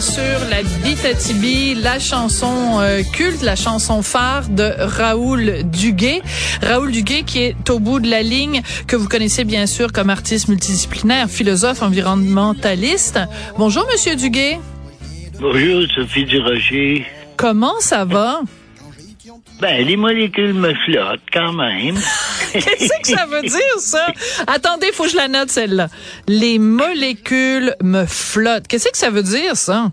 Bien sûr, la Bitatibi, la chanson euh, culte, la chanson phare de Raoul Duguay. Raoul Duguay qui est au bout de la ligne, que vous connaissez bien sûr comme artiste multidisciplinaire, philosophe, environnementaliste. Bonjour, Monsieur Duguay. Bonjour, Sophie Durocher. Comment ça va? Ben, les molécules me flottent quand même. Qu'est-ce que ça veut dire, ça? Attendez, faut que je la note, celle-là. Les molécules me flottent. Qu'est-ce que ça veut dire, ça?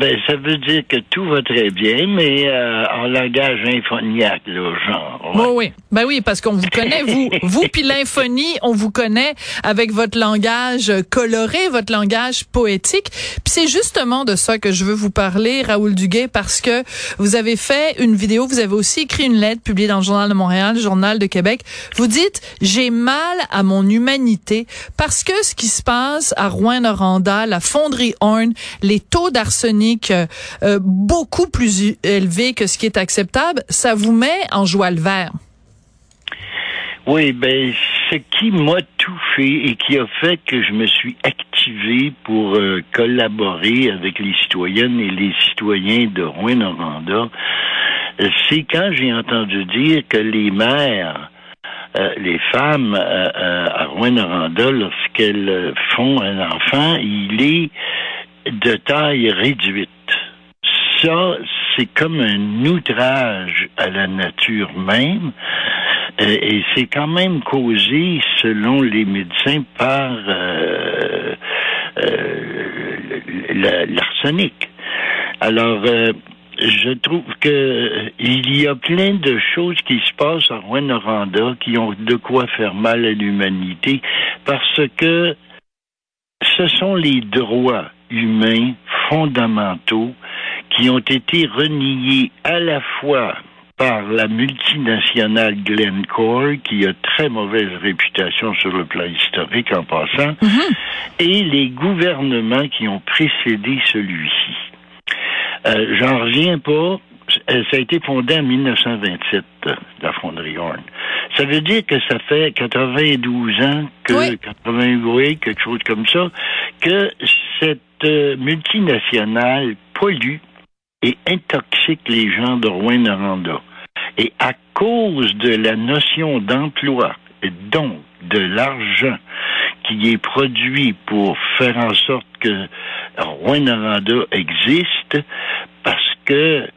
ben, ça veut dire que tout va très bien, mais euh, en langage inphoniaque, là, genre. Oui, oui. Ben oui, parce qu'on vous connaît, vous, vous puis l'infonie, on vous connaît avec votre langage coloré, votre langage poétique. Puis c'est justement de ça que je veux vous parler, Raoul Duguay, parce que vous avez fait une vidéo, vous avez aussi écrit une lettre publiée dans le Journal de Montréal, le Journal de Québec. Vous dites, j'ai mal à mon humanité parce que ce qui se passe à Rouen-Noranda, la fonderie Horn, les taux d'argent euh, euh, beaucoup plus élevé que ce qui est acceptable, ça vous met en joie le vert. Oui, ben ce qui m'a tout fait et qui a fait que je me suis activé pour euh, collaborer avec les citoyennes et les citoyens de Rouen-Noranda, c'est quand j'ai entendu dire que les mères les femmes à Rouen-Noranda, lorsqu'elles font un enfant, il est de taille réduite. Ça, c'est comme un outrage à la nature même. Euh, et c'est quand même causé, selon les médecins, par euh, euh, l'arsenic. Alors, je trouve que il y a plein de choses qui se passent à Rwanda qui ont de quoi faire mal à l'humanité parce que ce sont les droits humains fondamentaux qui ont été reniés à la fois par la multinationale Glencore, qui a très mauvaise réputation sur le plan historique en passant, mhm. et les gouvernements qui ont précédé celui-ci. Euh, J'en reviens pas. Euh, ça a été fondé en 1927, la fonderie Horn. Ça veut dire que ça fait 92 ans que, oui. 88, quelque chose comme ça, que cette euh, multinationale pollue et intoxique les gens de Rouen-Noranda. Et à cause de la notion d'emploi donc de l'argent qui est produit pour faire en sorte que Rouen-Noranda existe, parce que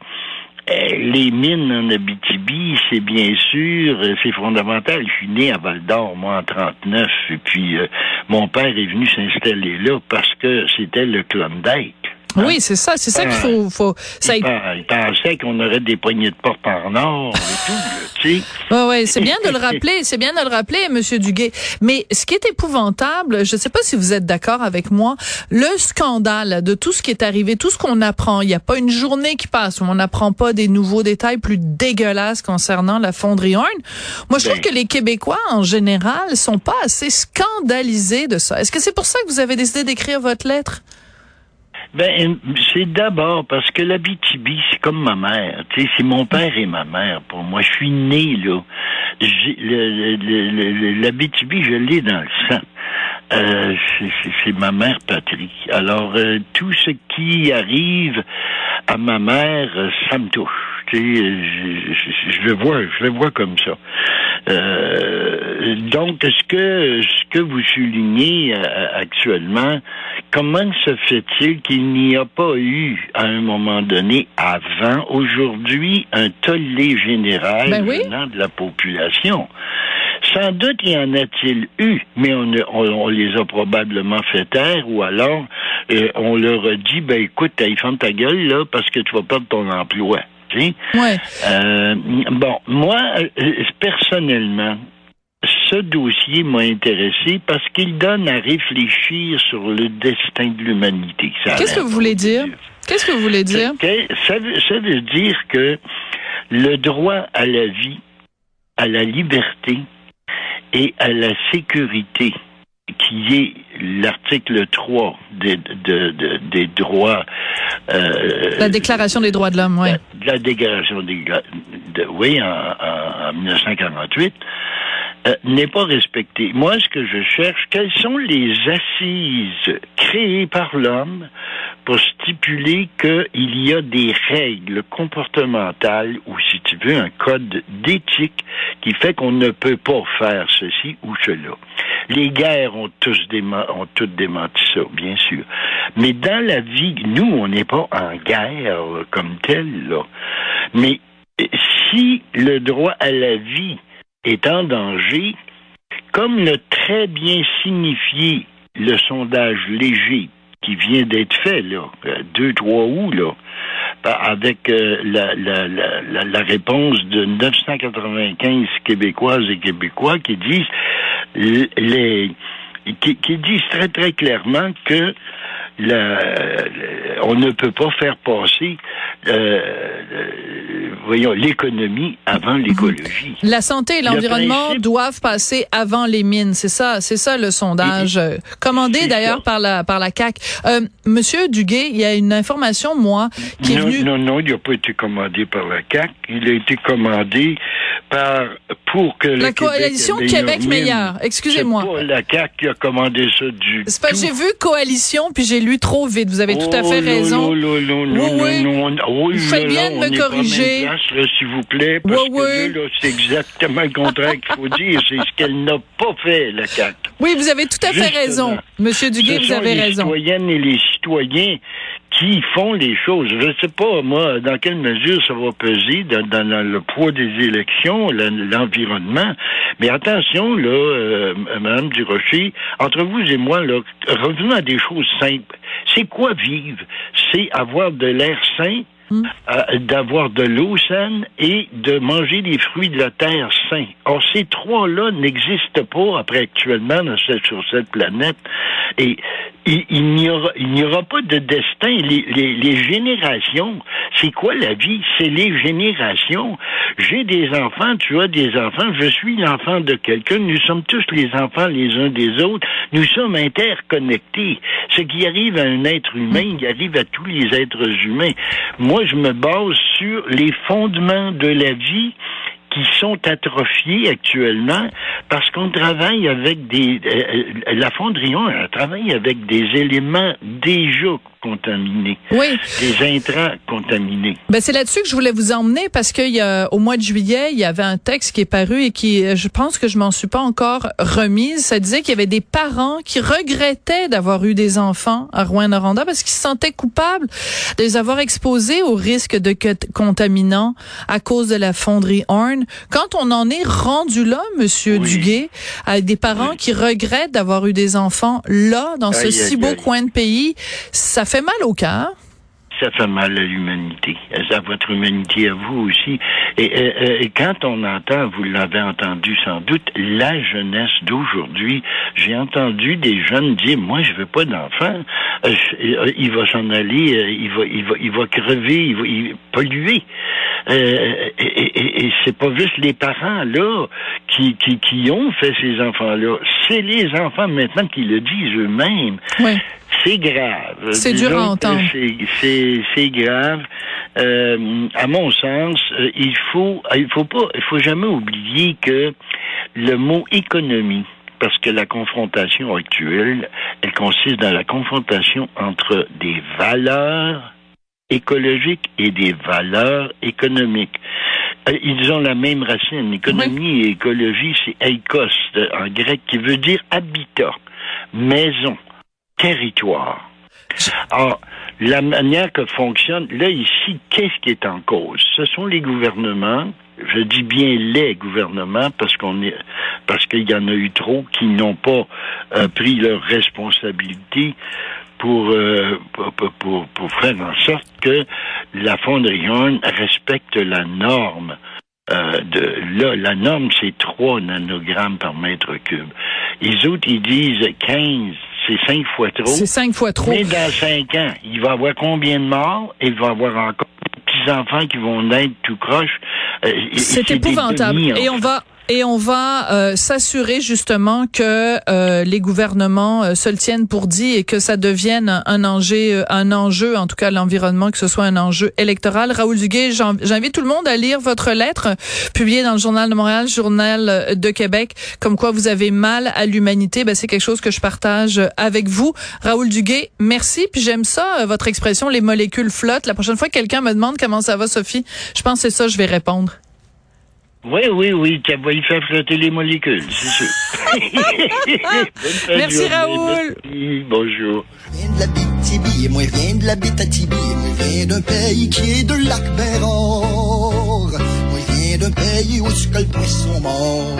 les mines en Abitibi, c'est bien sûr, euh, c'est fondamental. Je suis né à Val d'Or, moi, en 39, et puis euh, mon père est venu s'installer là parce que c'était le Klondike. Hein? Oui, c'est ça, c'est ça qu'il faut. faut ça il, il pensait qu'on aurait des poignées de porte en or et tout, tu sais. C'est bien de le rappeler, c'est bien de le rappeler, Monsieur Duguay. Mais ce qui est épouvantable, je ne sais pas si vous êtes d'accord avec moi, le scandale de tout ce qui est arrivé, tout ce qu'on apprend, il n'y a pas une journée qui passe où on n'apprend pas des nouveaux détails plus dégueulasses concernant la fonderie Horn. Moi, je trouve ben. que les Québécois, en général, sont pas assez scandalisés de ça. Est-ce que c'est pour ça que vous avez décidé d'écrire votre lettre? Ben, c'est d'abord parce que l'Abitibi, c'est comme ma mère. Tu sais, c'est mon père et ma mère. Pour moi, je suis né là. L'Abitibi, je l'ai dans le sang. Euh, c'est ma mère patrie. Alors, euh, tout ce qui arrive à ma mère, ça me touche. Je, le vois, je le vois comme ça. Euh, donc, ce que ce que vous soulignez euh, actuellement, comment se fait-il qu'il n'y a pas eu à un moment donné, avant aujourd'hui, un tollé général Ben oui. venant de la population? Sans doute y en a-t-il eu, mais on, a- on, on les a probablement fait taire, ou alors euh, on leur a dit, ben écoute, il ferme ta gueule là parce que tu vas perdre ton emploi. Ouais. Euh, bon, moi, euh, personnellement, ce dossier m'a intéressé parce qu'il donne à réfléchir sur le destin de l'humanité. Qu'est-ce que vous voulez dire? Qu'est-ce que vous voulez dire? Ça veut, ça veut dire que le droit à la vie, à la liberté et à la sécurité, qui est l'article 3 des, de- de- des droits... euh, La Déclaration des droits de l'homme, oui. De la déclaration gars- de, oui, en, en- en 1948, euh, n'est pas respecté. Moi, ce que je cherche, quelles sont les assises créées par l'homme pour stipuler qu'il y a des règles comportementales ou, si tu veux, un code d'éthique qui fait qu'on ne peut pas faire ceci ou cela. Les guerres ont tous déma- ont toutes démenti ça, bien sûr. Mais dans la vie, nous, on n'est pas en guerre comme tel, là. Mais si le droit à la vie est en danger, comme l'a très bien signifié le sondage léger qui vient d'être fait, là, euh, 2-3 août, là, avec euh, la, la, la, la, réponse de 995 Québécoises et Québécois qui disent les qui disent très très clairement que le- on ne peut pas faire passer euh, voyons l'économie avant l'écologie. La santé et Le l'environnement principe- doivent passer avant les mines. C'est ça, c'est ça le sondage euh, commandé d'ailleurs par la par la CAC. Euh, Monsieur Duguay, il y a une information moi qui est non, venue. non, non, il n'a pas été commandé par la CAC. Il a été commandé par pour que La coalition Québec mine. meilleur. Excusez-moi. C'est pas la CAC qui a commandé ça du C'est tout. j'ai vu coalition puis j'ai lu trop vite. Vous avez tout à fait raison. Oui, Vous faites bien de me corriger. s'il vous plaît, parce que c'est exactement le contraire qu'il faut dire. C'est ce qu'elle n'a pas fait, la CAC. Oui, vous avez tout à fait raison. Monsieur Duguay, vous avez les raison. citoyennes et les citoyens font les choses. Je ne sais pas, moi, dans quelle mesure ça va peser dans, le poids des élections, l'environnement. Mais attention, là, euh, Madame Durocher, entre vous et moi, là, revenons à des choses simples. C'est quoi vivre? C'est avoir de l'air sain, Hmm. euh, d'avoir de l'eau saine et de manger des fruits de la terre sains. Or, ces trois-là n'existent pas après actuellement sur cette planète. Et il, n'y aura, pas de destin. Les générations, c'est quoi la vie? C'est les générations. J'ai des enfants, tu as des enfants, je suis l'enfant de quelqu'un, nous sommes tous les enfants les uns des autres, nous sommes interconnectés. Ce qui arrive à un être humain, il arrive à tous les êtres humains. Moi, je me base sur les fondements de la vie qui sont atrophiés actuellement parce qu'on travaille avec des euh, euh, la Fondrion elle travaille avec des éléments déjà contaminés, Oui. des intrants contaminés. Ben c'est là-dessus que je voulais vous emmener parce qu'il y a au mois de juillet, il y avait un texte qui est paru et qui, euh, je pense que je m'en suis pas encore remise. Ça disait qu'il y avait des parents qui regrettaient d'avoir eu des enfants à Rouen-Noranda parce qu'ils se sentaient coupables de les avoir exposés au risque de contaminants à cause de la fonderie Horn. Quand on en est rendu là, Monsieur Oui. Duguay, avec des parents Oui. qui regrettent d'avoir eu des enfants là, dans ce Aïe, si beau aïe. coin de pays, ça fait mal au cœur. Ça fait mal à l'humanité, à votre humanité, à vous aussi. Et, euh, euh, et quand on entend, vous l'avez entendu sans doute, la jeunesse d'aujourd'hui, j'ai entendu des jeunes dire, moi je veux pas d'enfant, Euh, il va s'en aller, il va, il va, il va crever, il va, il polluer. Euh, et et, et- c'est pas juste les parents là qui, qui, qui ont fait ces enfants-là, c'est les enfants maintenant qui le disent eux-mêmes. Oui. C'est grave. C'est dur à entendre. c'est- C'est grave. Euh, à mon sens, euh, il faut il faut pas il faut jamais oublier que le mot économie parce que la confrontation actuelle, elle consiste dans la confrontation entre des valeurs écologiques et des valeurs économiques. Euh, ils ont la même racine. Économie et écologie, c'est eikos en grec qui veut dire habitat, maison, territoire. Alors, la manière que fonctionne, là ici, qu'est-ce qui est en cause? Ce sont les gouvernements, je dis bien les gouvernements parce qu'on est parce qu'il y en a eu trop qui n'ont pas euh, pris leurs responsabilités pour, euh, pour, pour, faire en sorte que la fonderie respecte la norme. Euh, de là, la norme, c'est 3 nanogrammes par mètre cube. Les autres, ils disent 15 c'est cinq fois trop. C'est cinq fois trop. Mais dans cinq ans, il va y avoir combien de morts? Il va y avoir encore des petits-enfants qui vont naître tout croche. Euh, c'est épouvantable. Et on va et on va euh, s'assurer justement que euh, les gouvernements euh, se le tiennent pour dit et que ça devienne un, enjeu, un enjeu, en tout cas l'environnement, que ce soit un enjeu électoral. Raoul Duguay, j'invite tout le monde à lire votre lettre publiée dans le Journal de Montréal, Journal de Québec, comme quoi vous avez mal à l'humanité. Ben, c'est quelque chose que je partage avec vous. Raoul Duguay, merci. Puis j'aime ça, votre expression, les molécules flottent. La prochaine fois que quelqu'un me demande comment ça va, Sophie, je pense que c'est ça, je vais répondre. Oui, oui, oui, tu vas y faire flotter les molécules, c'est sûr. Merci Raoul. Merci, bonjour. viens de la BTB, et moi je viens de la Bétatibi, et moi je viens d'un pays qui est de lac Bérard. Moi je viens d'un pays où ce que le poisson mort.